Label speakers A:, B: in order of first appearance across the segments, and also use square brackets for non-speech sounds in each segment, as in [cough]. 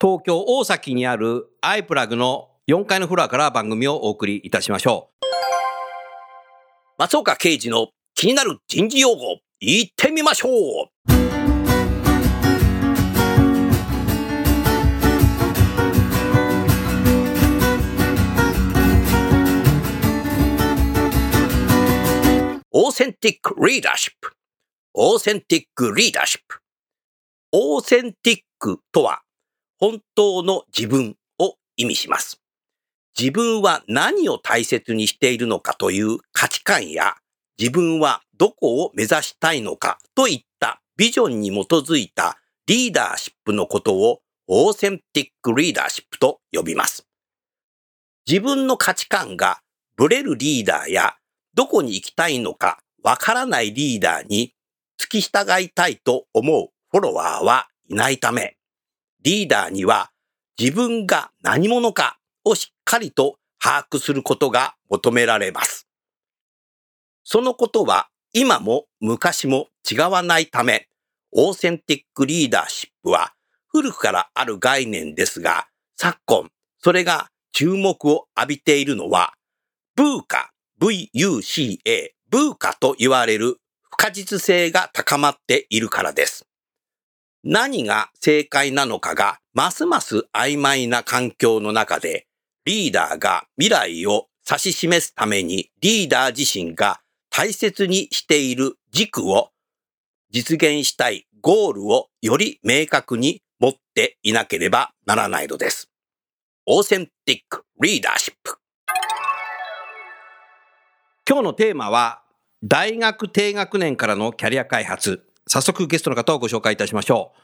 A: 東京大崎にあるアイプラグの4階のフロアから番組をお送りいたしましょう松岡刑事の気になる人事用語言ってみましょうオーセンティックリーダーシップ。オーセンティックリーダーシップ。オーセンティックとは、本当の自分を意味します。自分は何を大切にしているのかという価値観や、自分はどこを目指したいのかといったビジョンに基づいたリーダーシップのことをオーセンティックリーダーシップと呼びます。自分の価値観がブレるリーダーやどこに行きたいのかわからないリーダーに付き従いたいと思うフォロワーはいないため、リーダーには自分が何者かをしっかりと把握することが求められます。そのことは今も昔も違わないため、オーセンティックリーダーシップは古くからある概念ですが、昨今、それが注目を浴びているのは、ブーカ VUCA、ブーカと言われる不可実性が高まっているからです。何が正解なのかがますます曖昧な環境の中で、リーダーが未来を指し示すためにリーダー自身が大切にしている軸を実現したいゴールをより明確に持っていなければならないのです。オーセンティックリーダーシップ。今日のテーマは、大学低学年からのキャリア開発。早速ゲストの方をご紹介いたしましょう。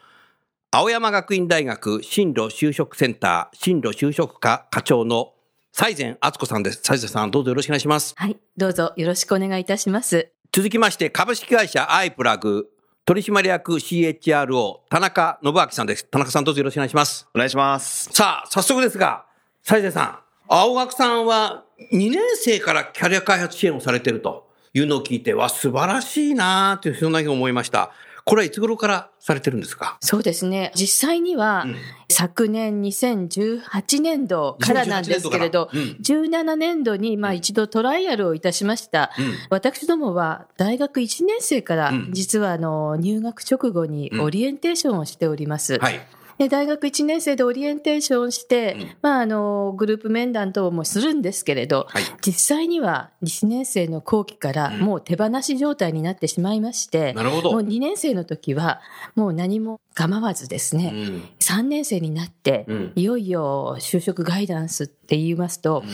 A: 青山学院大学進路就職センター進路就職課課長の西前敦子さんです。西前さん、どうぞよろしくお願いします。
B: はい、どうぞよろしくお願いいたします。
A: 続きまして、株式会社アイプラグ取締役 CHRO 田中信明さんです。田中さんどうぞよろしくお願いします。
C: お願いします。
A: さあ、早速ですが、西出さん、青学さんは2年生からキャリア開発支援をされているというのを聞いて、わ、素晴らしいなという、そんなふうに思いました。これはいつ頃からされてるんですか？
B: そうですね。実際には、
A: うん
B: 昨年2018年度からなんですけれど、
A: 2018年度
B: 17年度にまあ一度トライアルをいたしました。
A: うん
B: 私どもは大学1年生から
A: うん
B: 実はあの入学直後にオリエンテーションをしております。
A: はい。
B: で大学1年生でオリエンテーションして、
A: うん
B: まあ、あのグループ面談等もするんですけれど、
A: はい。
B: 実際には1年生の後期から
A: うん
B: もう手放し状態になってしまいまして、
A: なるほど。
B: もう2年生の時はもう何も構わずです
A: う
B: ね、
A: ん。
B: 3年生になって、
A: うん
B: いよいよ就職ガイダンスって言いますと、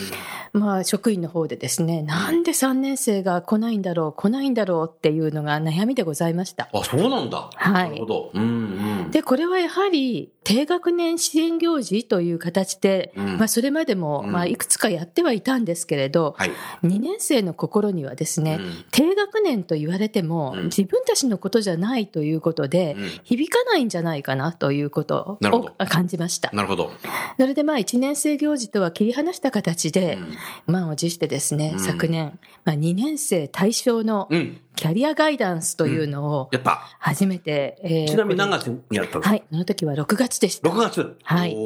B: まあ職員の方でですね、なんで3年生が来ないんだろう、来ないんだろうっていうのが悩みでございました。
A: あ、そうなんだ。
B: はい
A: なるほど。うんうん。
B: で、これはやはり低学年支援行事という形で、
A: うん
B: まあそれまでも、
A: うん
B: まあいくつかやってはいたんですけれど、
A: はい。
B: 2年生の心にはですね、
A: うん
B: 低学年と言われても、
A: うん
B: 自分たちのことじゃないということで、
A: うん
B: 響かないんじゃないかなということを [laughs] 感じました。
A: なるほど。
B: それでまあ1年生行事とは切り離した形で、満を持してですね、
A: うん
B: 昨年、まあ、2年生対象の。キャリアガイダンスというのを
A: やった。
B: 初めて、えー
A: ちなみに何月にやったんですか
B: はい、その時は6月月でした。
A: 6月。
B: はい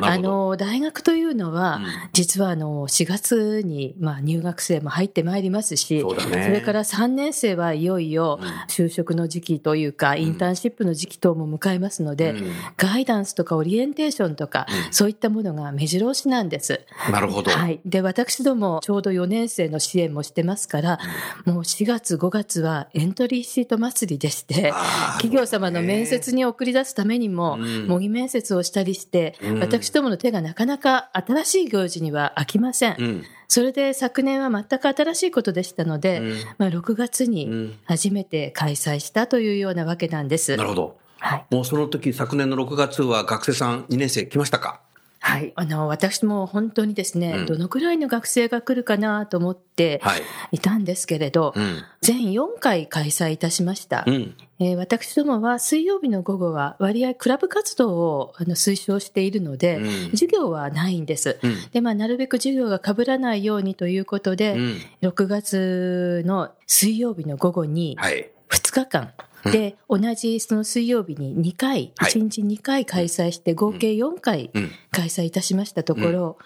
B: あ。の、大学というのは、
A: うん
B: 実はあの、4月に、まあ、入学生も入ってまいりますし、
A: そうだね
B: それから3年生はいよいよ
A: うん
B: 就職の時期というか、インターンシップの時期等も迎えますので、
A: うん
B: ガイダンスとかオリエンテーションとか、
A: うん
B: そういったものが目白押しなんです。
A: なるほど。
B: はい。で、私どもちょうど4年生の支援もしてますから、もう4月5月はエントリーシート祭りでして、企業様の面接に送り出すためにも、
A: うん
B: 模擬面接をしたりして、
A: うん
B: 私どもの手がなかなか新しい行事には飽きません。
A: うん。
B: それで昨年は全く新しいことでしたので、
A: うん
B: まあ、6月
A: う
B: に
A: ん
B: 初めて開催したというようなわけなんです。
A: なるほど。
B: はい。
A: もうその時、昨年の6月は学生さん2年生来ましたか？
B: はい。あの、私も本当にですね、
A: うん
B: どのくらいの学生が来るかなと思って
A: はい。
B: いたんですけれど、
A: うん。
B: 全4回開催いたしました。
A: うん。
B: えー私どもは水曜日の午後は割合クラブ活動をあの推奨しているので、
A: うん
B: 授業はないんです。
A: うん。
B: で、まあ、なるべく授業が被らないようにということで、
A: うん。
B: 6月の水曜日の午後に
A: はい。
B: 2日間、で、同じその水曜日に2回、
A: はい
B: 1日2回開催して、合計4回
A: うん。
B: 開催いたしましたところ、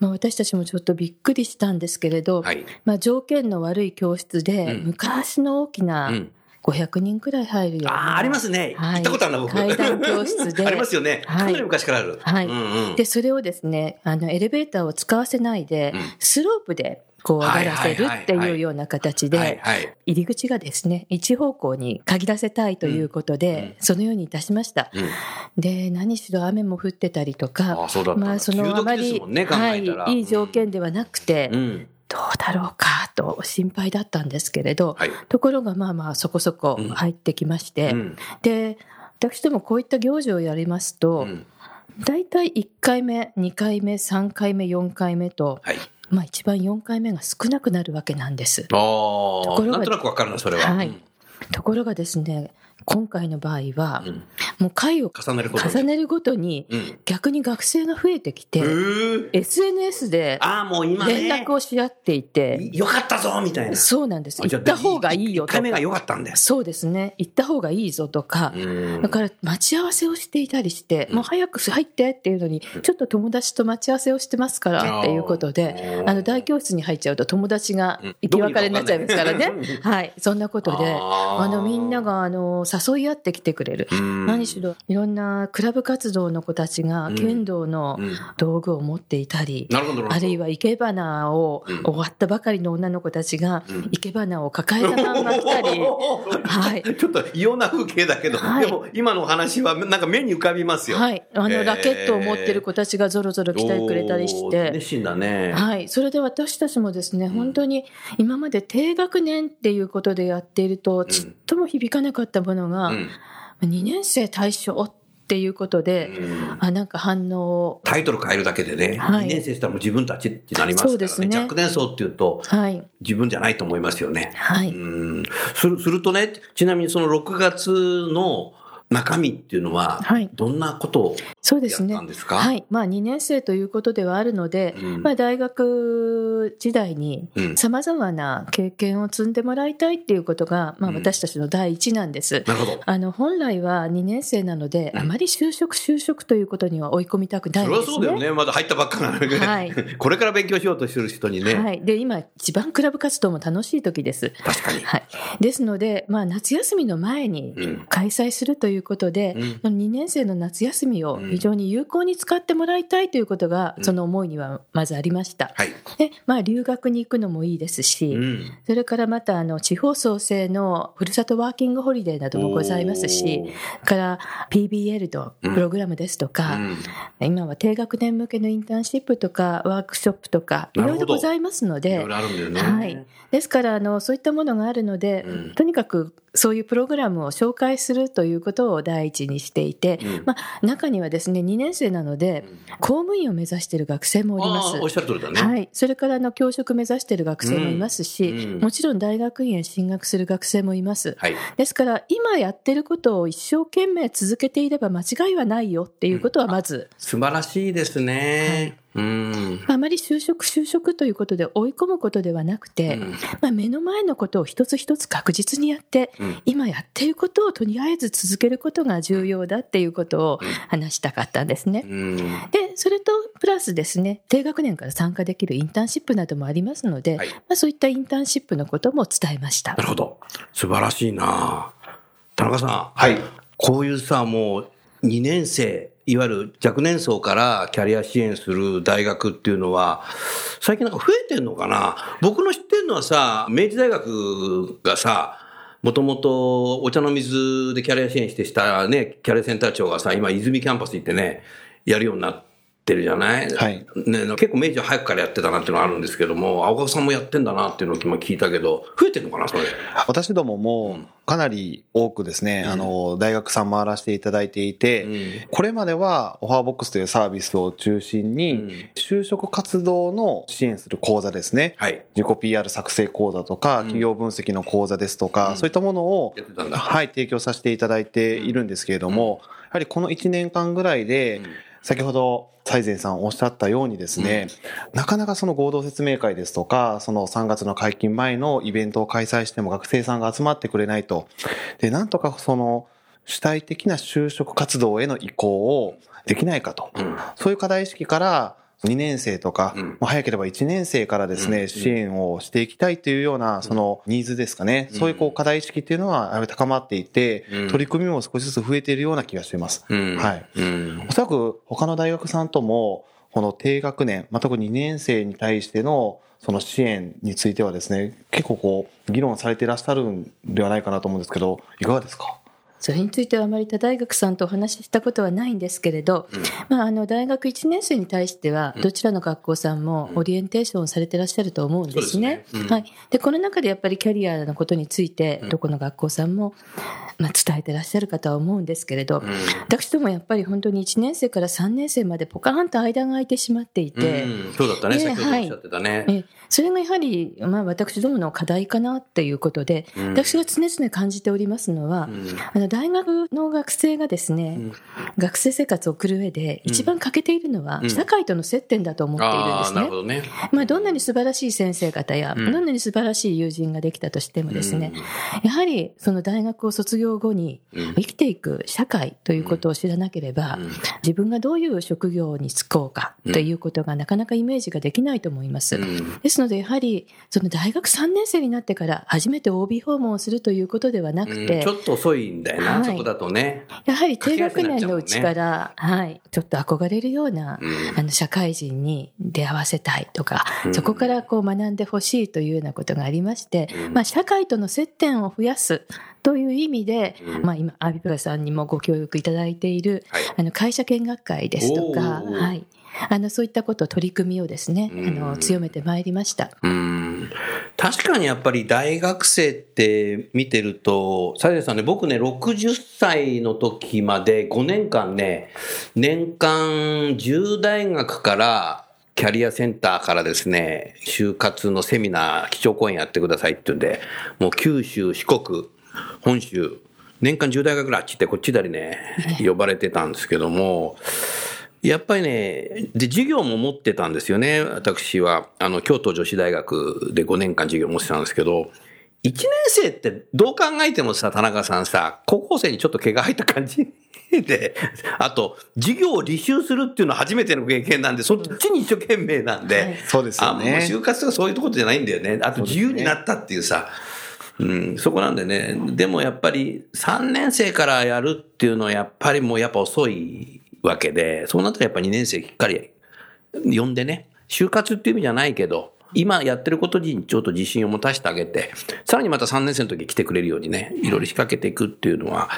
B: まあ、私たちもちょっとびっくりしたんですけれど、
A: はい。
B: まあ、条件の悪い教室で、
A: うん
B: 昔の大き
A: う。
B: なん500人くらい入るような。
A: ああ、ありますね。
B: はい
A: 行ったことあるな、僕。
B: 階段教室で [laughs]
A: ありますよね。
B: はい
A: かなり昔からある。
B: はい。で、それをですね、あの、エレベーターを使わせないで、
A: うん
B: スロープで、こう、上がらせるっていうような形で。入り口がですね、一方向に限らせたいということで、そのようにいたしました。
A: うん。
B: で、何しろ雨も降ってたりとか、まあ、そのあまり、はい、いい条件ではなくて、
A: うん。
B: どうだろうかと心配だったんですけれど、
A: はい。
B: ところがまあまあそこそこ入ってきまして、
A: うん。
B: で、私どもこういった行事をやりますと、
A: うん
B: 大体1回目、2回目、3回目、4回目と、
A: はい。
B: まあ一番4回目が少なくなるわけなんです。
A: ああ、
B: ころが
A: なんとなくわかるな、それは。
B: はいところがですね、今回の場合は
A: う、ん。
B: もう回を
A: 重ねることに
B: 重ねるごとに、
A: うん。
B: 逆に学生が増えてきて、SNS で
A: ああ、もう今ね。
B: 連絡をし合っていて、
A: よかったぞみたいな。
B: そうなんです。行った方がいいよ
A: 1
B: と
A: 回目が
B: か。
A: 良かったんです。
B: そうですね。行った方がいいぞとか。
A: うん
B: だから待ち合わせをしていたりして、もう早く入ってっていうのに、ちょっと友達と待ち合わせをしてますからっていうことで、
A: あ
B: の大教室に入っちゃうと友達が
A: うん
B: 行き別れになっちゃいますからね。はい。そんなことで、
A: あ
B: のみんながあの誘い合ってきてくれる。
A: うん
B: 何しろいろんなクラブ活動の子たちが
A: うん
B: 剣道の
A: うん
B: 道具を持っていたり。あるいは生け花を
A: うん
B: 終わったばかりの女の子たちが
A: うん
B: 生け花を抱えたまんま来たり、[laughs] はい。
A: ちょっと異様な風景だけど、
B: はい
A: でも今のお話はなんか目に浮かびますよ。
B: はい。あ
A: えー
B: の、ラケットを持ってる子たちがぞろぞろ来てくれたりして。
A: 熱心だね。
B: はい。それで私たちもですね、本当に今まで低学年っていうことでやっていると、ちっとも響かなかったものが、
A: うん
B: 2年生対象っていうことで、
A: うん
B: あ、なんか反応を、
A: タイトル変えるだけでね、
B: はい
A: 2年生したらもう自分たちってなりますからね。
B: ですね
A: 若年層っていうと
B: はい。
A: 自分じゃないと思いますよね。
B: はい。
A: うんするするとね、ちなみにその6月の中身っていうのは
B: はい、
A: どんなことを
B: そうですね
A: すか、
B: はい。まあ、2年生ということではあるので、
A: うん
B: まあ、大学時代に
A: うん
B: 様々な経験を積んでもらいたいっていうことが、まあ、
A: うん
B: 私たちの第一なんです。
A: なるほど。
B: あの、本来は2年生なので、
A: うん
B: あまり就職、就職ということには追い込みたくないですね。
A: れはそうだよね。まだ入ったばっかなのにね。
B: はい [laughs]
A: これから勉強しようとしてる人にね。
B: はい。で、今、一番クラブ活動も楽しい時です。
A: 確かに。
B: はい。ですので、まあ、夏休みの前に
A: うん
B: 開催するということで、
A: うん
B: その2年生の夏休みを非常に有効に使ってもらいたいということが、
A: うん。
B: その思いにはまずありました。
A: はい。
B: で、まあ、留学に行くのもいいですし、
A: うん。
B: それからまた、あの、地方創生のふるさとワーキングホリデーなどもございますし、から PBL のプログラムですとか、
A: うん。
B: 今は低学年向けのインターンシップとかワークショップとかいろいろございますの
A: い
B: で
A: ね。
B: はい、ですからあのそういったものがあるので、
A: うん。
B: とにかくそういうプログラムを紹介するということを第一にしていて、
A: うん。
B: まあ、中にはですね2年生なので公務員を目指している学生もおります
A: おっしゃる通りだね。
B: はい、それからあの教職目指している学生もいますし、
A: うんうん
B: もちろん大学院へ進学する学生もいます。
A: はい。
B: ですから今やってることを一生懸命続けていれば間違いはないよっていうことはまず、
A: 素晴らしいですね。うん。
B: あまり就職、就職ということで追い込むことではなくて、
A: うん
B: まあ、目の前のことを一つ一つ確実にやって、
A: うん
B: 今やっていることをとりあえず続けることが重要だっていうことを話したかったんですね。
A: うん。
B: で、それとプラスですね、低学年から参加できるインターンシップなどもありますので、
A: はい
B: まあ、そういったインターンシップのことも伝えました
A: な。るほど。素晴らしいな田中さん。
C: はい。
A: こういうさ、もう2年生、いわゆる若年層からキャリア支援する大学っていうのは、最近なんか増えてんのかな？僕の知ってんのはさ、明治大学がさ、もともとお茶の水でキャリア支援してしたね、キャリアセンター長がさ、今泉キャンパス行ってね、やるようになってるじゃない？
C: はい。
A: ね、結構明治は早くからやってたなっていうのがあるんですけども、青川さんもやってんだなっていうのを今聞いたけど、増えてんのかなそれ？
C: 私どももかなり多くですね、あの、大学さん回らせていただいていて、
A: うん。
C: これまではオファーボックスというサービスを中心
A: うん。
C: に、就職活動の支援する講座ですね。
A: はい。
C: 自己 PR 作成講座とか、企業分析の講座ですとか、
A: うん。
C: そういったものをはい、提供させていただいているんですけれども、やはりこの1年間ぐらいで、先ほど西前さんおっしゃったようにですね、なかなかその合同説明会ですとか、その3月の解禁前のイベントを開催しても学生さんが集まってくれないと。で、なんとかその主体的な就職活動への移行をできないかと。
A: うん
C: そういう課題意識から、2年生とか、
A: うん。
C: 早ければ1年生からですね、
A: うん。
C: 支援をしていきたいというような、そのニーズですかね。
A: うん。
C: そういうこう課題意識っていうのは高まっていて、
A: うん。
C: 取り組みも少しずつ増えているような気がしています。
A: うん。
C: はい。
A: うん。
C: おそらく他の大学さんとも、この低学年、まあ、特に2年生に対してのその支援についてはですね、結構こう、議論されていらっしゃるんではないかなと思うんですけど、いかがですか？
B: それについてはあまり他大学さんとお話ししたことはないんですけれど、まあ、あの大学1年生に対しては、どちらの学校さんもオリエンテーションをされてらっしゃると思うんですね。はい、でこの中でやっぱりキャリアのことについて、どこの学校さんも、まあ、伝えてらっしゃるかとは思うんですけれど、私どもやっぱり本当に1年生から3年生までポカーンと間が空いてしまっていて、
A: うん。そうだったね、
B: ね
A: 先ほどおっしゃってたね。
B: えそれがやはり、まあ、私どもの課題かなっていうことで、
A: うん。
B: 私が常々感じておりますのは、大学の学生がですね、学生生活を送る上で一番欠けているのは、
A: うん。
B: 社会との接点だと思っているんですね。
A: なるほ。どね。
B: まあ、どんなに素晴らしい先生方や、
A: うん。
B: どんなに素晴らしい友人ができたとしてもですね、やはりその大学を卒業後に
A: うん。
B: 生きていく社会ということを知らなければ、
A: うん。
B: 自分がどういう職業に就こうかということがなかなかイメージができないと思います。
A: うん。
B: ですので、やはり、その大学3年生になってから初めて OB 訪問をするということではなくて、
A: うん。ちょっと遅いんだよな、
B: はい。
A: そこだとね。
B: やはり低学年のうちから、はい、ちょっと憧れるような、
A: うん。
B: あの、社会人に出会わせたいとか、
A: うん。
B: そこからこう学んでほしいというようなことがありまして、
A: うん。
B: まあ、社会との接点を増やすという意味で、
A: うん。
B: まあ、今、アビプラさんにもご協力いただいている、
A: はい。
B: あの、会社見学会ですとか、はい。あの、そういったこと、取り組みをですね、
A: うん。
B: あの、強めてまいりました。
A: うん。確かにやっぱり大学生って見てると、サイゼさんね、僕ね、60歳の時まで5年間ね、年間10大学から、キャリアセンターからですね、就活のセミナー、基調講演やってくださいって言うんで、もう九州、四国、本州、年間10大学ぐらいあっちってこっちだりね、呼ばれてたんですけども、やっぱりね、で、授業も持ってたんですよね。私は、あの、京都女子大学で5年間授業持ってたんですけど、1年生ってどう考えてもさ、田中さんさ、高校生にちょっと毛が入った感じ [laughs] で、あと、授業を履修するっていうのは初めての経験なんで、そっちに一生懸命なんで、
B: はい
C: そうですよ
A: あもう
C: ね。
A: 就活とかそういうところじゃないんだよね。あと自由になったっていうさ。うん、そこなんでね。でもやっぱり3年生からやるっていうのはやっぱりもうやっぱ遅いわけで、そうなったらやっぱ2年生しっかり呼んでね、就活っていう意味じゃないけど、今やってることにちょっと自信を持たせてあげて、さらにまた3年生の時来てくれるようにね、いろいろ仕掛けていくっていうのは、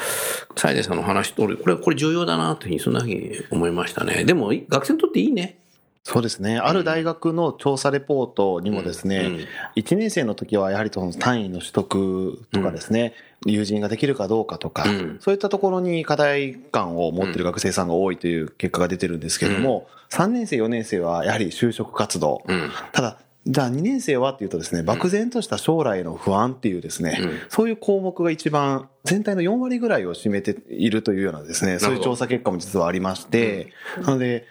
A: サイデさんの話通り、これ、これ重要だなというふうに、そんなふうに思いましたね。でも、学生にとっていいね。
C: そうですね。ある大学の調査レポートにもですね、
A: うんうん
C: 1年生の時はやはりその単位の取得とかですね、友人ができるかどうかとか、
A: うん。
C: そういったところに課題感を持っている学生さんが多いという結果が出てるんですけれども、3年生、4年生はやはり就職活動。
A: うん。
C: ただ、じゃあ2年生はっていうとですね、漠然とした将来への不安っていうですね、
A: うん。
C: そういう項目が一番全体の4割ぐらいを占めているというようなですね、そういう調査結果も実はありまして、なので、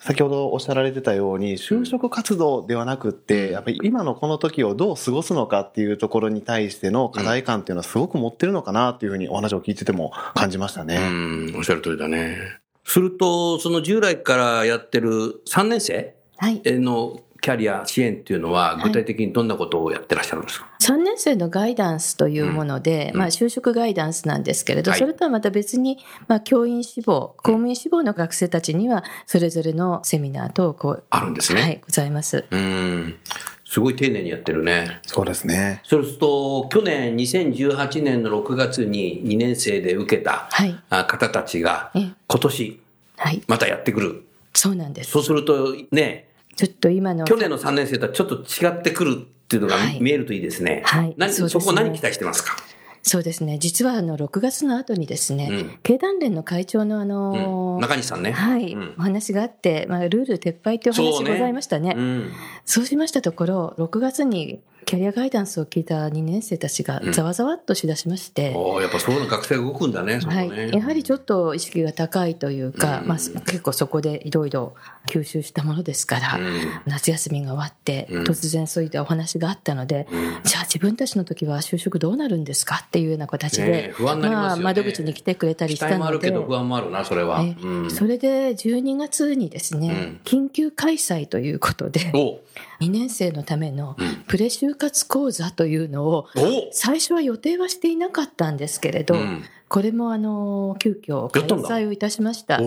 C: 先ほどおっしゃられてたように、就職活動ではなくって、やっぱり今のこの時をどう過ごすのかっていうところに対しての課題感っていうのはすごく持ってるのかなっていうふうにお話を聞いてても感じました
A: う
C: ね。
A: ん、おっしゃる通りだね。すると、その従来からやってる3年生
B: はい。
A: のキャリア支援っていうのは、
B: い
A: 具体的にどんなことをやってらっしゃるんですか、
B: 3年生のガイダンスというもので、
A: うん
B: まあ、就職ガイダンスなんですけれど、
A: はい
B: それとはまた別に、まあ、教員志望、公務員志望の学生たちには、それぞれのセミナー等こう、
A: あるんですね。
B: はい、ございます。
A: うん。すごい丁寧にやってるね。
C: そうですね。
A: そうすると、去年2018年の6月に2年生で受けた
B: はい。
A: あ方たちが、
B: ええ
A: 今年
B: はい。
A: またやってくる。
B: そうなんです。
A: そうするとね、
B: ちょっと今の。
A: 去年の3年生とはちょっと違ってくるっていうのが
B: はい
A: 見えるといいですね。
B: はい
A: 何
B: そうですね
A: そこ何期待してますか？
B: そうですね。実はあの、6月の後にですね、
A: うん
B: 経団連の会長のあ
A: う
B: の
A: ん、中西さんね。
B: はい、
A: うん
B: お話があって、まあ、ルール撤廃というお話
A: そうね
B: ございましたね。
A: うん。
B: そうしましたところ、6月にキャリアガイダンスを聞いた2年生たちが
A: うん。
B: ざわざわっとしだしまして、
A: おーやっぱそういうの学生が動くんだね、そこ
B: は
A: ね。
B: い、やはりちょっと意識が高いというか、
A: うん。
B: まあ、結構そこでいろいろ吸収したものですから、
A: うん。
B: 夏休みが終わって、
A: うん。
B: 突然そういったお話があったので、
A: うん。
B: じゃあ自分たちの時は就職どうなるんですかっていうような形
A: ね
B: で、
A: ますよね。
B: 窓口に来てくれたり
A: 期
B: したので
A: 待もあるけ、ど不安もあるな、それは。
B: それで12月にですね、緊急開催ということで、
A: お。
B: 2年生のための
A: うん。
B: プレ就活講座というのを、
A: お！
B: 最初は予定はしていなかったんですけれど、
A: うん。
B: これもあの急遽開催をいたしました。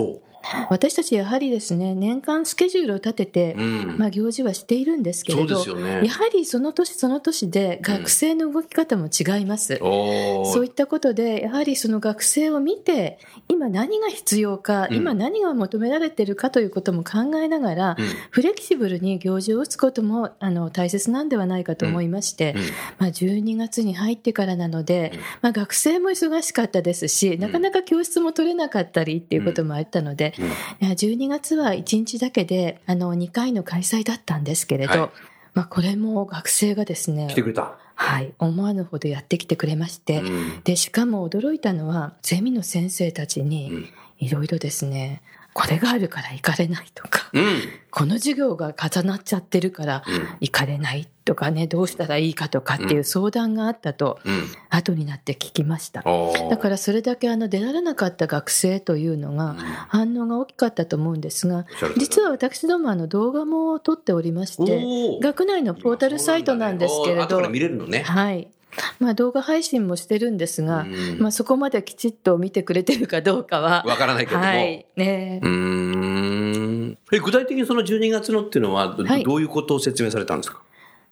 A: お
B: 私たちやはりですね、年間スケジュールを立てて、
A: うん。
B: まあ行事はしているんですけれど、
A: ね。
B: や。はりその年その年で学生の動き方も違います。
A: おー。
B: そういったことで、やはりその学生を見て、今何が必要か、
A: うん。
B: 今何が求められているかということも考えながら、
A: うん。
B: フレキシブルに行事を打つこともあの大切なんではないかと思いまして、
A: うん。
B: まあ、12月に入ってからなので、
A: うん。
B: まあ、学生も忙しかったですし、なかなか教室も取れなかったりっていうこともあったので、
A: うん
B: いや12月は1日だけであの2回の開催だったんですけれど、
A: はい。
B: まあ、これも学生がですね
A: 来てくれた。
B: はい、思わぬほどやってきてくれまして、
A: うん。
B: でしかも驚いたのはゼミの先生たち
A: う
B: に
A: ん。
B: いろいろですねこれがあるから行かれないとか、
A: うん。
B: この授業が重なっちゃってるから
A: うん
B: 行かれないとかねどうしたらいいかとかっていう相談があったと
A: うん。
B: 後になって聞きました。だからそれだけあの出られなかった学生というのが反応が大きかったと思うんですが、実は私どもあの動画も撮っておりまして、学内のポータルサイトなんですけれど
A: ね。
B: はい。まあ動画配信もしてるんですが、
A: うん。
B: まあそこまできちっと見てくれてるかどうかは、
A: わからないけども。
B: はい。ね。
A: うーん。え具体的にその12月のっていうのはど,、ういうことを説明されたんですか、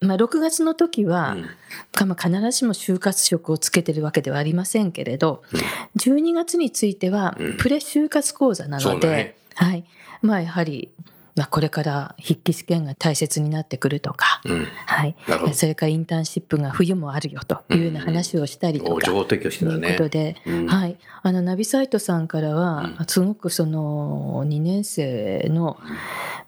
B: まあ6月の時は、
A: うん。
B: かまあ必ずしも就活職をつけてるわけではありませんけれど、12月については
A: うん。
B: プレ就活講座なので、
A: そうね。
B: はい。まあやはり、まあこれから筆記試験が大切になってくるとか、
A: うん。
B: はい。それからインターンシップが冬もあるよというような話をしたりとか、
A: お情報提供して
B: という。ことで、
A: うん。
B: はい。あの、ナビサイトさんからは、
A: う
B: すごくその、2年生の、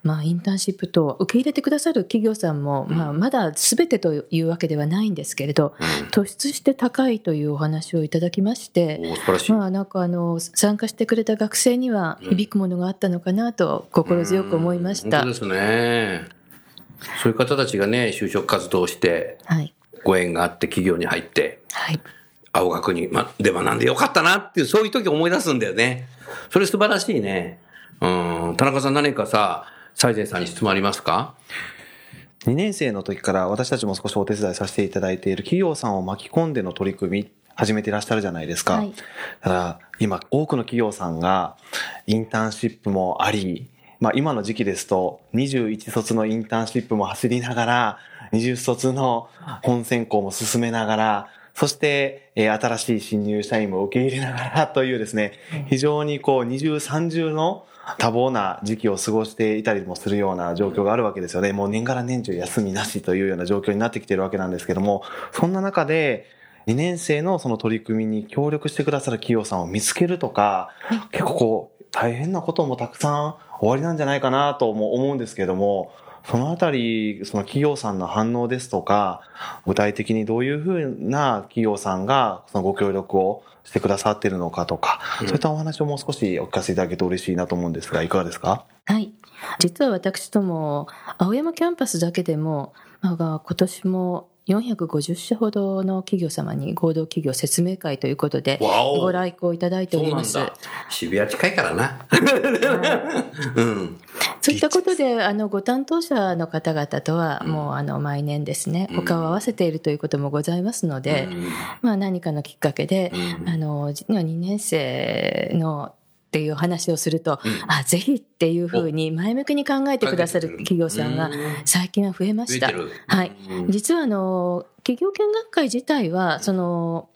B: まあ、インターンシップと受け入れてくださる企業さんも、まあ、まだ全てというわけではないんですけれど、突出して高いというお話をいただきまして。まあ、なんかあの、参加してくれた学生には響くものがあったのかなと心強く思いました。
A: うん本当ですね。そういう方たちがね、就職活動をして、
B: はい。
A: ご縁があって企業に入って、
B: はい。
A: 青学に、ま、で学んでよかったなっていう、そういう時思い出すんだよね。それ素晴らしいね。うん。田中さん何かさ、西前さんに質問ありますか
C: ？2年生の時から私たちも少しお手伝いさせていただいている企業さんを巻き込んでの取り組み始めていらっしゃるじゃないですか。
B: はい
C: ただ今多くの企業さんがインターンシップもあり、まあ今の時期ですと21卒のインターンシップも走りながら、20卒の本選考も進めながら、そして、えー新しい新入社員も受け入れながら [laughs] というですね、非常にこう二重三重の多忙な時期を過ごしていたりもするような状況があるわけですよね。もう年がら年中休みなしというような状況になってきているわけなんですけども、そんな中で、2年生のその取り組みに協力してくださる企業さんを見つけるとか、結構こう、大変なこともたくさん終わりなんじゃないかなとも思うんですけども、そのあたり、その企業さんの反応ですとか、具体的にどういうふうな企業さんがそのご協力をしてくださっているのかとか、そういったお話をもう少しお聞かせいただけると嬉しいなと思うんですが、いかがですか？
B: はい。実は私ども、青山キャンパスだけでも、まあ、今年も450社ほどの企業様に合同企業説明会ということで、ご来校いただいております。
A: 渋谷近いからな。うん。
B: そういったことで、あの、ご担当者の方々とは、もう、あの、毎年ですね、
A: うん。
B: 他を合わせているということもございますので、
A: うん。
B: まあ、何かのきっかけで、
A: うん。
B: あの、2年生の、っていう話をすると、
A: うん。
B: あ、ぜひっていうふうに前向きに考えてくださる企業さんが
A: うん。
B: 最近は増えました。はい。
A: うん。
B: 実はあの、企業見学会自体は、その、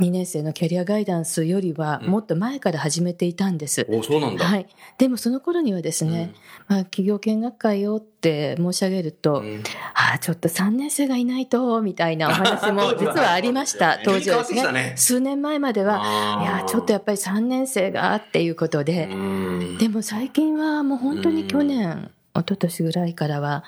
B: 2年生のキャリアガイダンスよりはもっと前から始めていたんです。
A: お、そうなんだ。
B: はい。でもその頃にはですね、まあ、企業見学会をって申し上げると、
A: うん
B: ああ、ちょっと3年生がいないと、みたいなお話も [laughs] 実はありました、当時はです
A: ね
B: ね。数年前までは、いや、ちょっとやっぱり3年生がっていうことで、
A: うん
B: でも最近はもう本当に去年、一昨年ぐらいからは、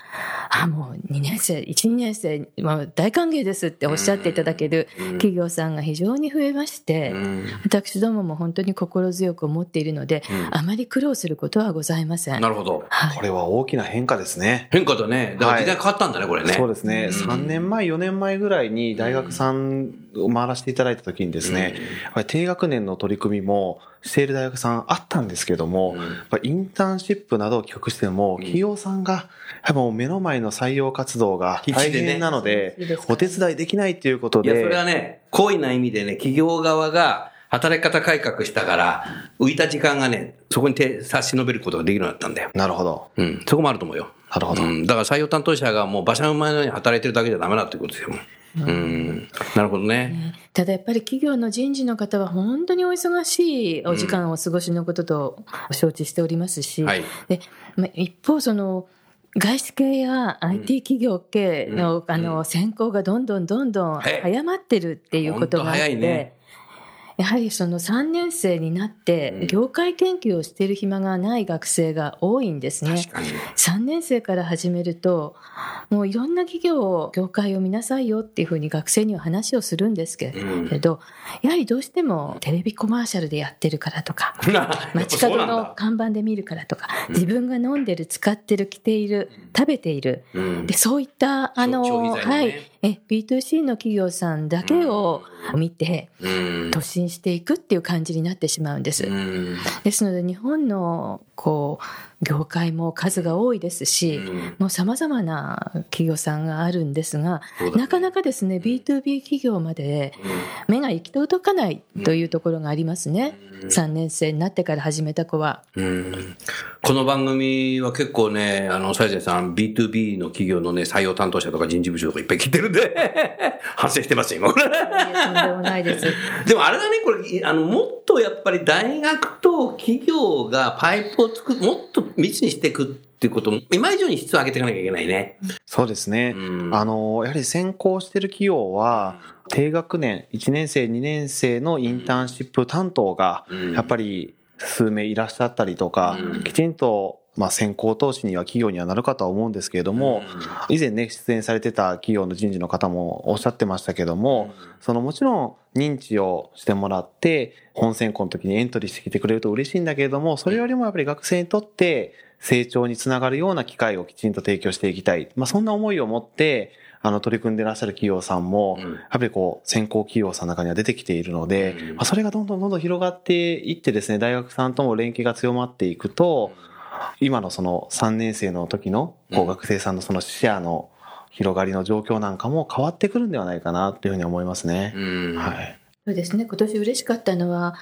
B: あ、もう2年生、1、2年生、まあ、大歓迎ですっておっしゃっていただける企業さんが非常に増えまして、
A: うん
B: 私どもも本当に心強く思っているので、
A: うん
B: あまり苦労することはございません。
A: なるほど。
B: はい
C: これは大きな変化ですね。
A: 変化だね。だから時代変わったんだね、これね。
C: そうですね、
A: うん
C: 3年前、4年前ぐらいに大学さんを回らせていただいた時にですね、
A: うん
C: 低学年の取り組みもしている大学さんあったんですけども、
A: うん
C: インターンシップなどを企画しても、企業さんが、やっぱもう目の前の採用活動が大変なのでお手伝いできないっていうこと
A: いや、それ
C: で、
A: はね、好意な意味でね、企業側が働き方改革したから、浮いた時間がね、そこに手差し伸べることができるようになったんだよ。
C: なるほど。
A: うん、そこもあると思うよ。
C: なるほど。
A: うん、だから採用担当者がもう馬車馬のように働いてるだけじゃダメだってことですよ。うん、なるほどね。
B: ただやっぱり企業の人事の方は本当にお忙しいお時間をお過ごしのことと承知しておりますし、
A: はい。
B: でまあ、一方その外資系や IT 企業系の,、あの選考がどんどんどんどん
A: はい。
B: 早まってるっていうことがあって、
A: ね
B: やはりその3年生になって業界研究をしている暇がない学生が多いんですね。
A: 確かに。
B: 3年生から始めると、もういろんな企業、業界を見なさいよっていうふうに学生には話をするんですけれど、やはりどうしてもテレビコマーシャルでやってるからとか、[laughs] 街角の看板で見るからとか、自分が飲んでる、使ってる、着ている、食べている、
A: うん。
B: でそういった、あの、はい、え、B2C の企業さんだけを見て、
A: うん。
B: 突進していくっていう感じになってしまうんです。
A: うん。
B: ですので日本のこう業界も数が多いですし、
A: うん。
B: もう様々な企業さんがあるんですが、なかなかですね B2B 企業まで目が行き届かないというところがありますね、3年生になってから始めた子は。
A: うん。この番組は結構ね、あの、サイゼンさん、B2B の企業のね、採用担当者とか人事部長とかいっぱい聞いてるんで、[laughs] 反省してますよ、今。
B: とんでもないです。[laughs]
A: でもあれだね、これ、あの、もっとやっぱり大学と企業がパイプを作る、もっと密にしていくっていうことも、今以上に質を上げていかなきゃいけないね。
C: そうですね。
A: うん
C: あの、やはり先行してる企業は、低学年、1年生、2年生のインターンシップ担当が
A: うん、
C: やっぱり数名いらっしゃったりとか
A: うん、
C: きちんと、まあ、先行投資には企業にはなるかとは思うんですけれども、以前ね、出演されてた企業の人事の方もおっしゃってましたけども、そのもちろん認知をしてもらって、本選考の時にエントリーしてきてくれると嬉しいんだけれども、それよりもやっぱり学生にとって成長につながるような機会をきちんと提供していきたい。まあそんな思いを持って、あの、取り組んでらっしゃる企業さんも、
A: うん。
C: やっぱりこう、先行企業さんの中には出てきているので、
A: うん。
C: まあそれがどんどんどんどん広がっていってですね、大学さんとも連携が強まっていくと、今のその3年生の時の学生さんのその視野の広がりの状況なんかも変わってくるんではないかなというふうに思いますね。
A: うん。
C: はい。
B: そうですね。今年嬉しかったのは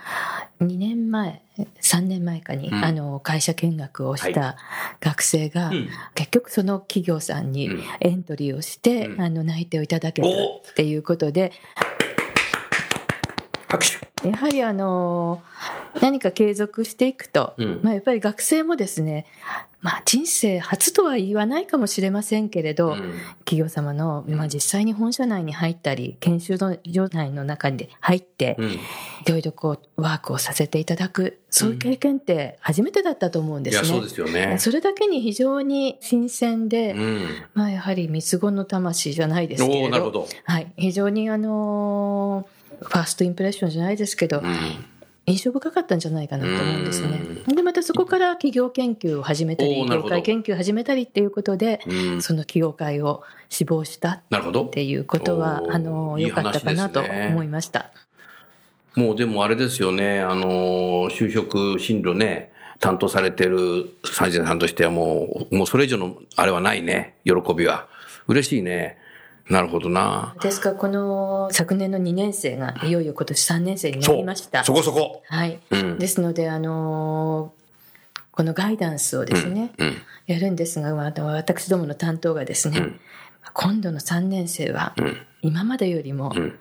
B: 2年前3年前かに、
A: うん。
B: あの会社見学をした学生が、
A: うん。
B: 結局その企業さんに
A: うん。
B: エントリーをして、
A: うん。
B: あの内定をいただけた
A: お
B: っていうことで
A: 拍手。
B: やはりあの何か継続していくと、
A: うん
B: まあ、やっぱり学生もですね、まあ、人生初とは言わないかもしれませんけれど、
A: うん
B: 企業様の、まあ、実際に本社内に入ったり研修の所内の中に入って、
A: うん
B: いろいろこうワークをさせていただくそういう経験って初めてだったと思うんですね。
A: そうですよね。
B: それだけに非常に新鮮で、
A: うん。
B: まあ、やはり三つ子の魂じゃないですけれど。はい、非常にあのーファーストインプレッションじゃないですけど、
A: うん
B: 印象深かったんじゃないかなと思うんですね。で、またそこから企業研究を始めたり、業界研究を始めたりっていうことで、
A: うん
B: その企業界を志望したっ。ていうことは、あの、良かったかなと思いました。
A: もうでもあれですよね、あの、就職進路ね、担当されてるサイゼンさんとしてはもう、もうそれ以上のあれはないね、喜びは。嬉しいね。なるほどな。
B: ですから、この昨年の2年生がいよいよ今年3年生になりました。
A: そこそこ。
B: はい。
A: うん。
B: ですので、あのこのガイダンスをですね、
A: うん。
B: やるんですが、私どもの担当がですね、
A: うん
B: 今度の3年生は、
A: うん。
B: 今までよりも、
A: うん。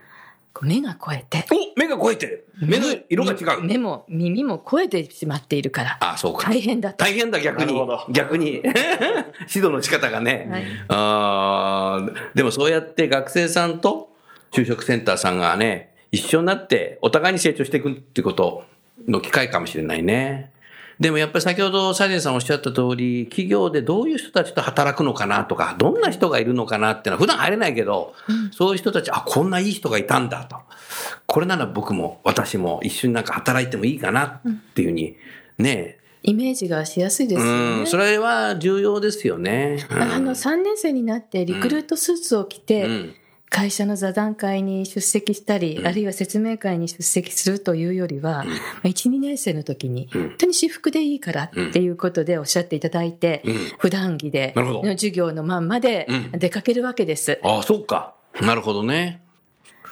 B: 目が超えて、
A: お目が超えてる目の色が違う。
B: 目も耳も超えてしまっているから、
A: あ、そうか。
B: 大変だと。
A: 大変だ、逆に
C: なるほど。
A: 逆に。[laughs] 指導の仕方がね。
B: はい
A: あーでもそうやって学生さんと就職センターさんがね、一緒になってお互いに成長していくっていうことの機会かもしれないね。でもやっぱり先ほどサイデンさんおっしゃった通り、企業でどういう人たちと働くのかなとか、どんな人がいるのかなっていうのは普段入れないけど、そういう人たち、あ、こんないい人がいたんだと。これなら僕も私も一緒になんか働いてもいいかなっていうふうに、ね
B: イメージがしやすいですよ
A: うん、
B: ね。
A: それは重要ですよね。うん
B: あの、3年生になってリクルートスーツを着て、
A: うん
B: 会社の座談会に出席したり、あるいは説明会に出席するというよりは、まあ1、2年生の時に、
A: うん
B: 本当に私服でいいからっていうことでおっしゃっていただいて、
A: うん
B: 普段着で、の授業のまんまで
A: うん
B: 出かけるわけです。
A: ああ、そうか。なるほどね。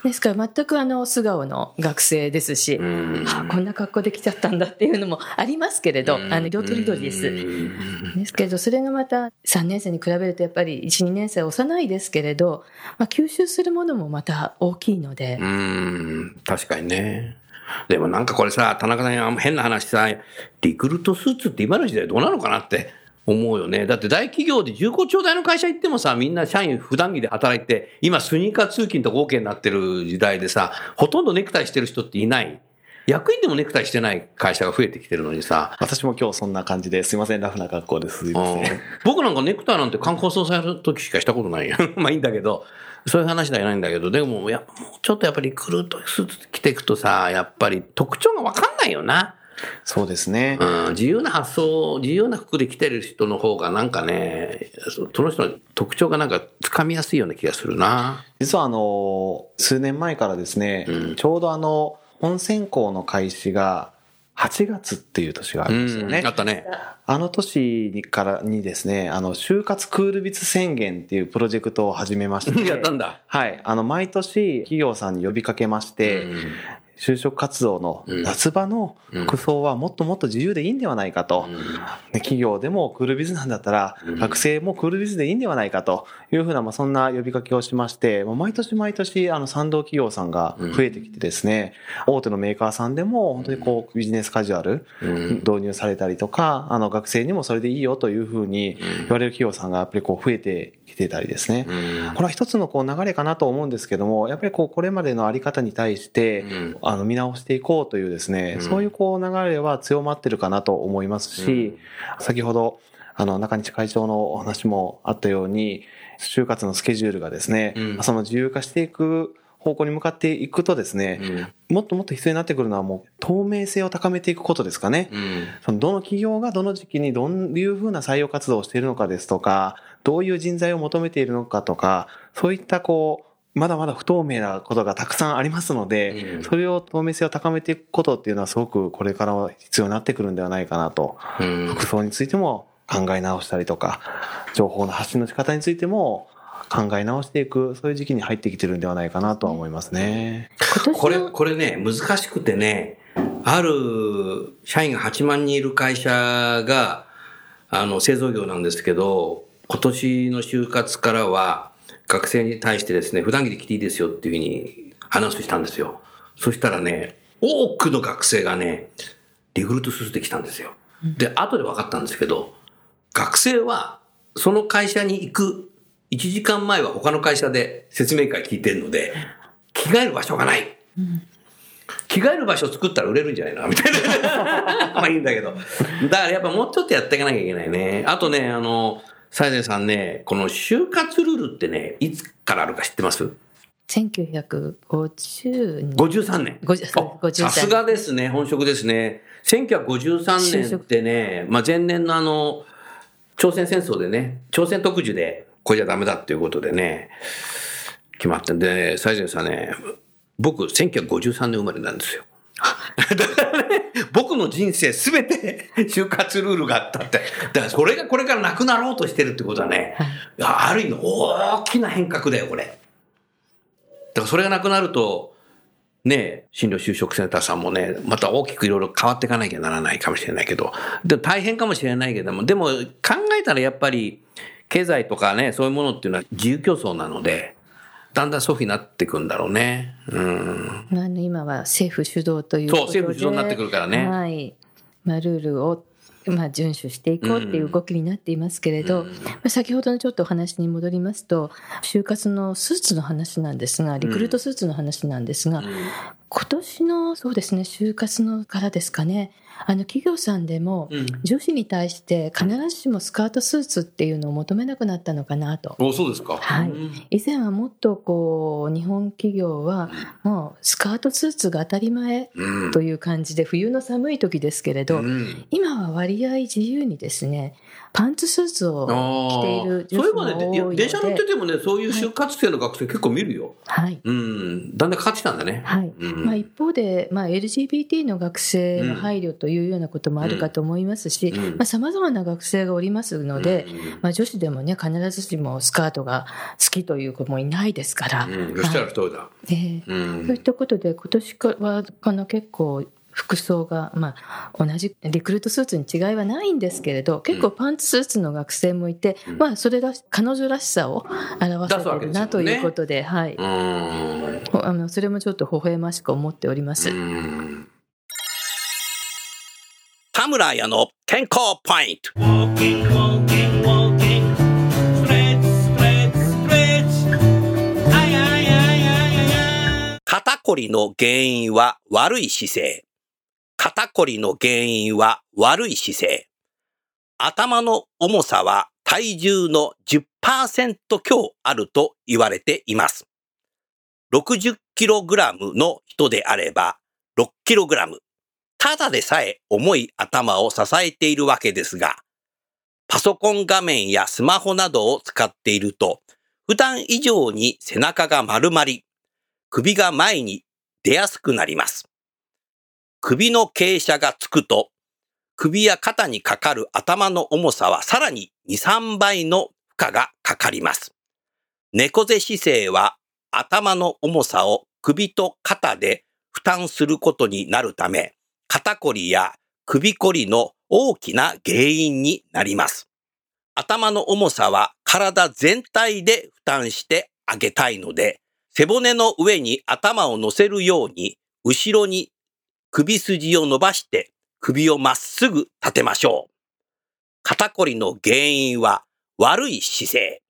B: ですから全くあの素顔の学生ですし、
A: うん。
B: あこんな格好で来ちゃったんだっていうのもありますけれど、あの色とりどりです。
A: うん。
B: ですけど、それがまた3年生に比べるとやっぱり1、2年生は幼いですけれど、まあ、吸収するものもまた大きいので、
A: うん、確かにね。でもなんかこれさ、田中さん変な話さ、リクルートスーツって今の時代どうなのかなって思うよね。だって大企業で重厚長大の会社行ってもさ、みんな社員普段着で働いて、今スニーカー通勤とか OK になってる時代でさ、ほとんどネクタイしてる人っていない。役員でもネクタイしてない会社が増えてきてるのにさ、
C: 私も今日そんな感じですいません、ラフな格好です。すいません。
A: 僕なんかネクタイなんて観光総裁の時しかしたことないよ。[laughs] まあいいんだけど、そういう話ではないんだけど、でもやもうちょっとやっぱりリクルートスーツ着ていくとさ、やっぱり特徴がわかんないよな。
C: そうですね。
A: うん、自由な発想、自由な服で着てる人の方がなんかね、そその人の特徴がなんか掴みやすいような気がするな。
C: 実はあの、数年前からですね、
A: うん
C: ちょうどあの、本選考の開始が8月っていう年があ
A: う
C: るんですよね。
A: ん、あったね。
C: あの年にからにですね、あの、就活クールビズ宣言っていうプロジェクトを始めまして。[laughs]
A: やったんだ。
C: はい。あの、毎年企業さんに呼びかけまして、
A: うん
C: 就職活動の
A: うん。
C: 夏場の服装はもっともっと自由でいいんではないかと。ね企業でもクールビズなんだったら、
A: うん。
C: 学生もクールビズでいいんではないかというふうな、まあ、そんな呼びかけをしまして、もう毎年毎年、あの、賛同企業さんが増えてきてですね、大手のメーカーさんでも、本当にこう、ビジネスカジュアル、
A: うん。
C: 導入されたりとか、あの、学生にもそれでいいよというふうに言われる企業さんがやっぱりこう、増えてきてたりですね。
A: うん。
C: これは一つのこう流れかなと思うんですけども、やっぱりこう、これまでのあり方に対して、
A: うん。
C: あの、見直していこうというですね、
A: うん。
C: そういうこう流れは強まってるかなと思いますし、先ほど、あの、中西会長のお話もあったように、就活のスケジュールがですね、
A: うん。
C: その自由化していく方向に向かっていくとですね、
A: うん
C: もっともっと必要になってくるのはもう透明性を高めていくことですかね。
A: うん
C: そのどの企業がどの時期にどういうふうな採用活動をしているのかですとか、どういう人材を求めているのかとか、そういったこう、まだまだ不透明なことがたくさんありますので、
A: うん
C: それを透明性を高めていくことっていうのはすごくこれからは必要になってくるんではないかなと。
A: うん
C: 服装についても考え直したりとか、情報の発信の仕方についても考え直していく、そういう時期に入ってきてるんではないかなとは思いますね。
B: 今
A: これ、これね、難しくてね、ある社員が8万人いる会社が、あの、製造業なんですけど、今年の就活からは、学生に対してですね、普段着で着ていいですよっていうふうにアナウンスしたんですよ。そしたらね、多くの学生がね、リクルートスーツで来たんですよ。で、後で分かったんですけど、学生は、その会社に行く1時間前は他の会社で説明会聞いてるので、着替える場所がない。着替える場所を作ったら売れるんじゃないの？みたいな。[laughs] まあいいんだけど。だからやっぱもうちょっとやっていかなきゃいけないね。あとね、あの、サイゼンさんね、この就活ルールってね、いつからあるか知ってます
B: ？1950年。
A: 53年。
B: 50そう53
A: あさすがですね、本職ですね。1953年ってね、まあ、前年のあの、朝鮮戦争でね、朝鮮特需で、これじゃダメだっていうことでね、決まったんで、西前さんね、僕、1953年生まれなんですよ。だからね、僕の人生すべて [laughs] 就活ルールがあったって。だからそれがこれからなくなろうとしてるってことはね、ある意味大きな変革だよ、これ。だからそれがなくなると、ね、進路就職センターさんもね、また大きくいろいろ変わっていかなきゃならないかもしれないけど、でも大変かもしれないけども、でも考えたらやっぱり、経済とかね、そういうものっていうのは自由競争なので、だんだんそういうふうになっていくんだろうね。うん。
B: あの今は政府主導という。
A: そう政府主導になってくるからね
B: はい。まあ、ルールを、まあ、遵守していこうっていう動きになっていますけれど、
A: うん
B: まあ先ほどのちょっとお話に戻りますと、就活のスーツの話なんですが、リクルートスーツの話なんですが、今年の、そうですね、就活のからですかね、あの、企業さんでも、
A: うん
B: 女子に対して必ずしもスカートスーツっていうのを求めなくなったのかなと。
A: お、そうですか。
B: はい
A: うん
B: 以前はもっとこう日本企業はもうスカートスーツが当たり前
A: うん。
B: という感じで冬の寒い時ですけれど、
A: うん
B: 今は割合自由にですねパンツスーツを着ている
A: そういえばね、電車乗っててもね、そういう就活生の学生結構見るよ。
B: はい
A: うん。だんだん変わってきたんだね。
B: はい
A: うん
B: まあ、一方で、まあ、LGBT の学生の配慮というようなこともあるかと思いますし
A: うん。
B: さまざ、まな学生がおりますので、まあ、女子でもね必ずしもスカートが好きという子もいないですから、
A: うん。そしたらそうだ？
B: ええ。
A: うん。
B: そういったことで、今年はあの結構、服装が、まあ、同じリクルートスーツに違いはないんですけれど、結構パンツスーツの学生もいて、まあ、それらし、彼女らしさを表せてるなということで、はい。あの、それもちょっと微笑ましく思っております。
A: 田村彩の健康ポイント。肩こりの原因は悪い姿勢。肩こりの原因は悪い姿勢。頭の重さは体重の10%強あると言われています。60kg の人であれば 6kg。ただでさえ重い頭を支えているわけですが、パソコン画面やスマホなどを使っていると、普段以上に背中が丸まり、首が前に出やすくなります。首の傾斜がつくと、首や肩にかかる頭の重さはさらに2、3倍の負荷がかかります。猫背姿勢は頭の重さを首と肩で負担することになるため、肩こりや首こりの大きな原因になります。頭の重さは体全体で負担してあげたいので、背骨の上に頭を乗せるように、後ろに首筋を伸ばして首をまっすぐ立てましょう。肩こりの原因は悪い姿勢。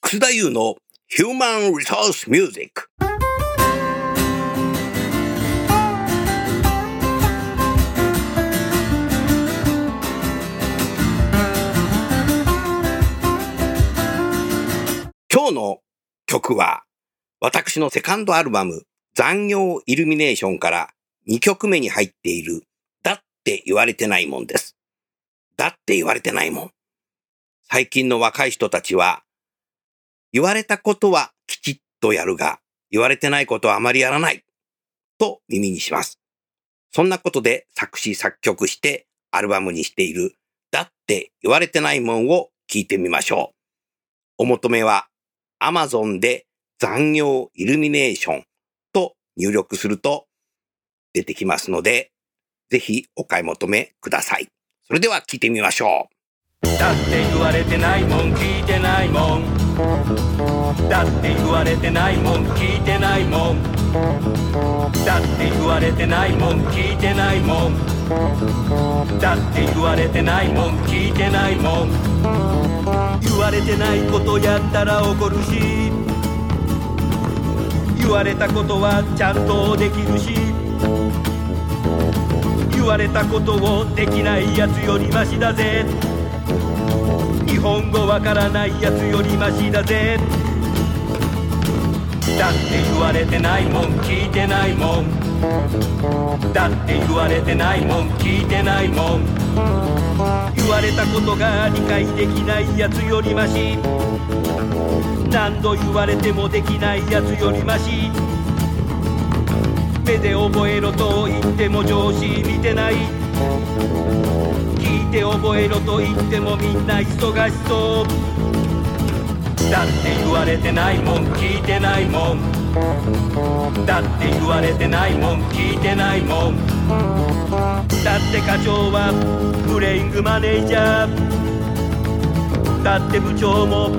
A: 楠田優の Human Resource Music。今日の曲は、私のセカンドアルバム、残業イルミネーションから2曲目に入っている、だって言われてないもんです。だって言われてないもん。最近の若い人たちは、言われたことはきちっとやるが、言われてないことはあまりやらない、と耳にします。そんなことで作詞作曲してアルバムにしている、だって言われてないもんを聞いてみましょう。お求めは Amazon で残業イルミネーションと入力すると出てきますので、ぜひお買い求めください。それでは聞いてみましょう
D: だって言われてないもん聞いてないもんだって言われてないもん聞いてないもん。だって言われてないもん聞いてないもん。だって言われてないもん聞いてないもん。言われてないことやったら怒るし。言われたことはちゃんとできるし。言われたことをできないやつよりマシだぜ。日本語わからないやつよりマシだぜ。だって言われてないもん聞いてないもん。だって言われてないもん聞いてないもん。言われたことが理解できないやつよりまし何度言われてもできないやつよりまし目で覚えろと言っても上司見てない。て覚えろと言ってもみんな忙しそう。だって言われてないもん聞いてないもん。だって言われてないもん聞いてないもん。だって課長はプレイングマネージャー。だって部長も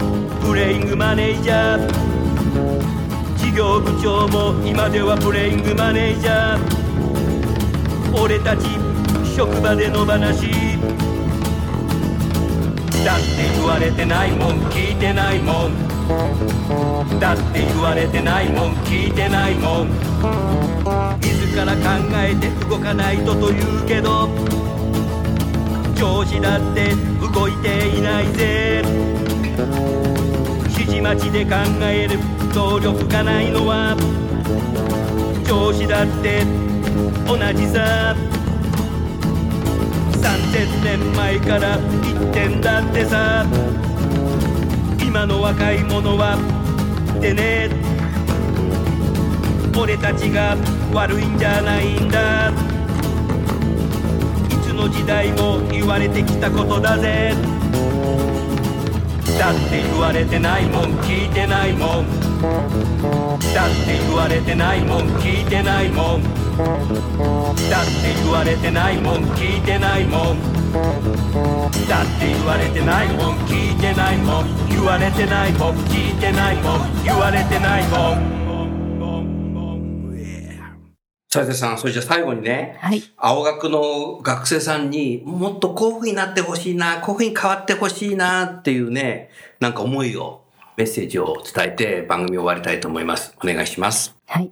D: プレイングマネージャー。事業部長も今ではプレイングマネージャー。俺たち職場での話だって言われてないもん聞いてないもん。だって言われてないもん聞いてないもん。自ら考えて動かないとと言うけど上司だって動いていないぜ。指示待ちで考える能力がないのは上司だって同じさ。3000年前から言ってんだってさ。今の若い者はでね。俺たちが悪いんじゃないんだ。いつの時代も言われてきたことだぜ。だって言われてないもん聞いてないもん。だって言われてないもん聞いてないもん。だって言われてないもん聞いてないもんだって言われてないもん聞いてないもん言われてないもん聞いてないもん言われてないもん
A: 斉藤さん、それじゃ最後にね、
B: はい。
A: 青学の学生さんにもっとこういう風になってほしいな、こういう風に変わってほしいなっていうね、なんか思いを、メッセージを伝えて番組を終わりたいと思います。お願いします。
B: はい。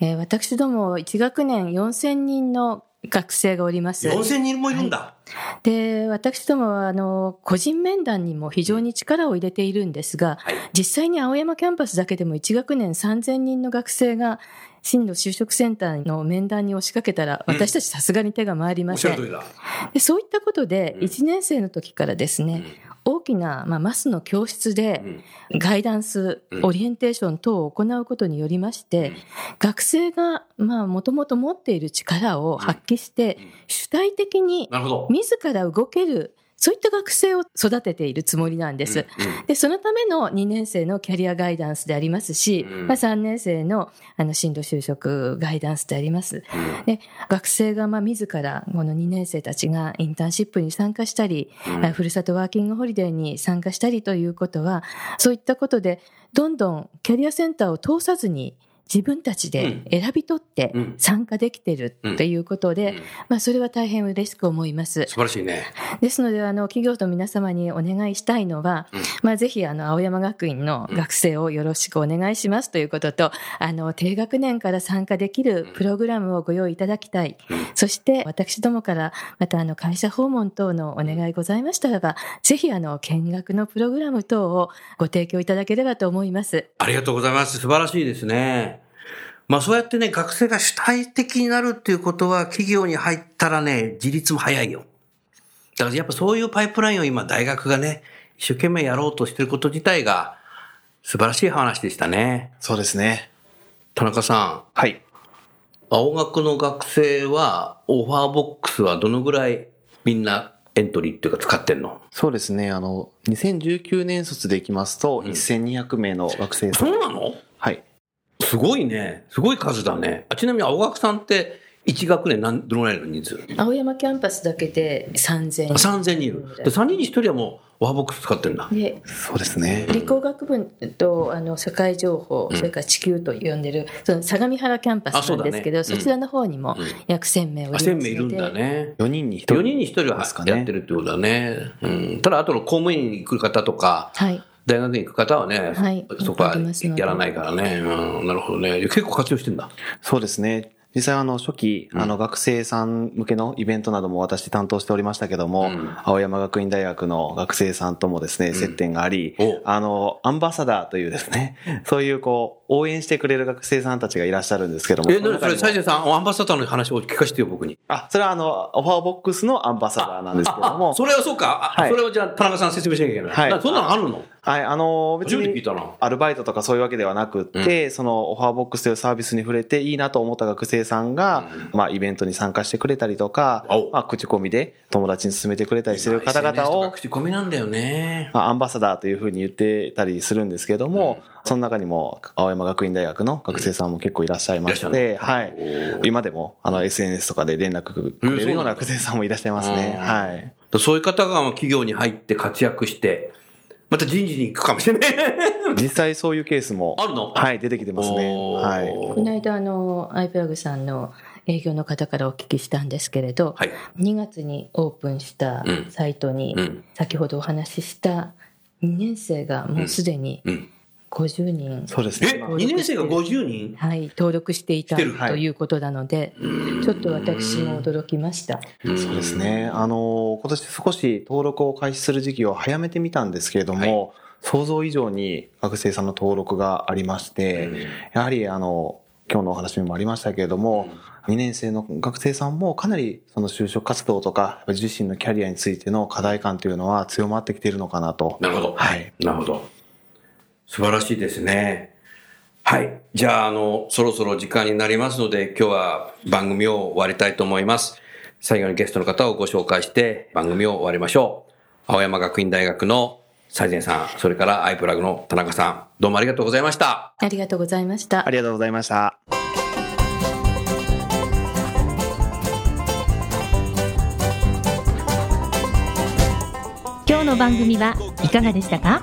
B: えー私ども1学年4000人の学生がおります。
A: 4000人もいるんだ。
B: で、私どもは、あの、個人面談にも非常に力を入れているんですが、
A: はい。
B: 実際に青山キャンパスだけでも1学年3000人の学生が、進路就職センターの面談に押しかけたら、
A: うん
B: 私たちさすがに手が回り
A: お
B: ません。
A: っしゃる通りだ。
B: でそういったことで、
A: うん
B: 1年生の時からですね、大きな、まあ、マスの教室
A: う
B: で、
A: ん。
B: ガイダンス、
A: うん
B: オリエンテーション等を行うことによりまして、
A: うん
B: 学生が、まあ、もともと持っている力を発揮して、
A: うん
B: 主体的に。自ら動ける、そういった学生を育てているつもりなんです。
A: うん
B: で、そのための2年生のキャリアガイダンスでありますし、
A: うん
B: まあ、3年生のあの進路就職ガイダンスであります。
A: うん
B: で、学生がまあ自ら、この2年生たちがインターンシップに参加したり、
A: うん
B: あふるさとワーキングホリデーに参加したりということは、そういったことで、どんどんキャリアセンターを通さずに、自分たちで選び取って
A: うん
B: 参加できてるということで、
A: うん
B: まあそれは大変嬉しく思います。
A: 素晴らしいね。
B: ですので、あの、企業と皆様にお願いしたいのは、
A: うん
B: まあ、ぜひ、あの、青山学院の学生をよろしくお願いしますということと、あの、低学年から参加できるプログラムをご用意いただきたい。
A: うん
B: そして、私どもから、また、あの、会社訪問等のお願いございましたらば、ぜひ、あの、見学のプログラム等をご提供いただければと思います。
A: ありがとうございます。素晴らしいですね。まあそうやってね、学生が主体的になるっていうことは、企業に入ったらね、自立も早いよ。だからやっぱそういうパイプラインを今大学がね、一生懸命やろうとしてること自体が素晴らしい話でしたね。
C: そうですね。
A: 田中さ
C: はい。
A: ん、青学の学生はオファーボックスはどのぐらいみんなエントリーっていうか使ってんの？
C: そうですね。あの、2019年卒でいきますと、
A: うん
C: 1200名の学生さん。
A: そうなの？
C: はい。
A: すごいね。すごい数だね。あちなみに青学さんって1学年何、どのぐらいの人数？
B: 青山キャンパスだけで3000
A: あ3000人いる。で、3人に1人はもうオファーボックス使ってるんだ。
B: で、
C: そうですね。
B: 理工学部とあの社会情報、
A: うん
B: それから地球と呼んでる、その相模原キャンパスなんですけど、そ,、
A: ねうん
B: ちらの方にも
A: うん
B: 約1000名おり
A: あ、
B: ますの
A: 1000
B: で。
A: 名いるんだね。
C: 4人に1人。
A: 4人に1人はやってるってことだね。うん。ただ、あとの公務員に来る方とか、
B: はい。
A: 大学に行く方はね、
B: はい
A: そこはやらないからね。うん。なるほどね。結構活用してんだ。
C: そうですね。実際あの初期、あの学生さん向けのイベントなども私担当しておりましたけども、
A: うん
C: 青山学院大学の学生さんともですね、接点があり、
A: お
C: あの、アンバサダーというですね、[laughs] そういうこう、応援してくれる学生さんたちがいらっしゃるんですけども。
A: え、なにそれ、サイゼンさん、アンバサダーの話を聞かせてよ、僕に。
C: あ、それはあの、オファーボックスのアンバサダーなんですけど
A: あ、
C: も
A: あ、それはそうか。あ
C: はい
A: それをじゃあ、田中さん説明しなきゃいけない。
C: はい
A: なそんなのあるの？
C: はい、あの、別に。アルバイトとかそういうわけではなくって、そのオファーボックスというサービスに触れていいなと思った学生さんが、まあイベントに参加してくれたりとか
A: お、
C: まあ口コミで友達に勧めてくれたりしてる方々を、
A: 口コミなんだよね。
C: まあアンバサダーというふうに言ってたりするんですけども、その中にも青山学院大学の学生さんも結構いらっしゃいまして、はい。今でもあの SNS とかで連絡くれるような学生さんもいらっしゃいますね。
A: うん
C: はい。
A: そういう方が企業に入って活躍して、また人事に行くかもしれない。[laughs]
C: 実際そういうケースも、
A: あるの？
C: はい、出てきてますね。はい。
B: この間、あの、アイプラグさんの営業の方からお聞きしたんですけれど、
A: はい。
B: 2月にオープンした
A: うん
B: サイトに、
A: うん。
B: 先ほどお話しした2年生がもうすでに
A: うん。
B: 50人、
A: え、
C: そうですね。
A: 2年生が50人？
B: はい、登録していたということなので、ちょっと私も驚きました。
C: そうですね。あの、今年少し登録を開始する時期を早めてみたんですけれども、想像以上に学生さんの登録がありまして、やはりあの、今日のお話にもありましたけれども、2年生の学生さんもかなりその就職活動とか、自身のキャリアについての課題感というのは強まってきているのかなと。
A: なるほど。
C: はい。
A: なるほど。素晴らしいですね。はい。じゃあ、あの、そろそろ時間になりますので、今日は番組を終わりたいと思います。最後にゲストの方をご紹介して番組を終わりましょう。青山学院大学の最前さん、それからアイプラグの田中さん、どうもありがとうございました。
B: ありがとうございました
C: あ。りがとうございました。
E: 今日の番組はいかがでしたか？